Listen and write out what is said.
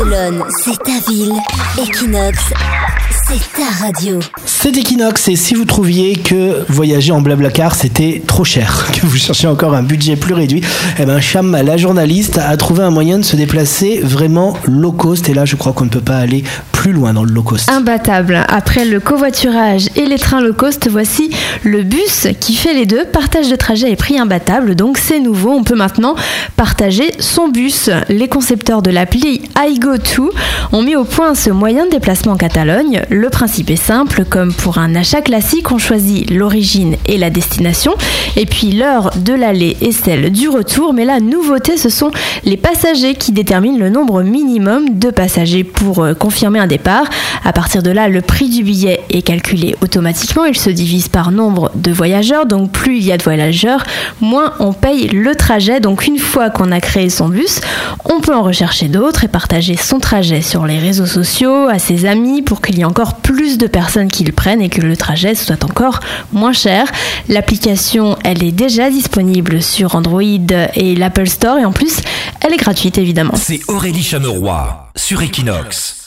C'est ta ville. Equinox, c'est ta radio. C'est Equinox et si vous trouviez que voyager en blablacar c'était trop cher, que vous cherchiez encore un budget plus réduit, eh ben Cham, la journaliste, a trouvé un moyen de se déplacer vraiment low cost et là je crois qu'on ne peut pas aller plus loin dans le low cost. Imbattable. Après le covoiturage et les trains low cost, voici le bus qui fait les deux. Partage de trajet et prix imbattable, donc c'est nouveau. On peut maintenant partager son bus. Les concepteurs de l'appli iGo2 ont mis au point ce moyen de déplacement en Catalogne. Le principe est simple, comme pour un achat classique, on choisit l'origine et la destination, et puis l'heure de l'aller et celle du retour. Mais la nouveauté, ce sont les passagers qui déterminent le nombre minimum de passagers pour euh, confirmer un départ. À partir de là, le prix du billet est calculé automatiquement. Il se divise par nombre de voyageurs. Donc plus il y a de voyageurs, moins on paye le trajet. Donc une fois qu'on a créé son bus, on peut en rechercher d'autres et partager son trajet sur les réseaux sociaux, à ses amis, pour qu'il y ait encore plus de personnes qui le prennent et que le trajet soit encore moins cher. L'application, elle est déjà disponible sur Android et l'Apple Store et en plus, elle est gratuite évidemment. C'est Aurélie Chameroy sur Equinox.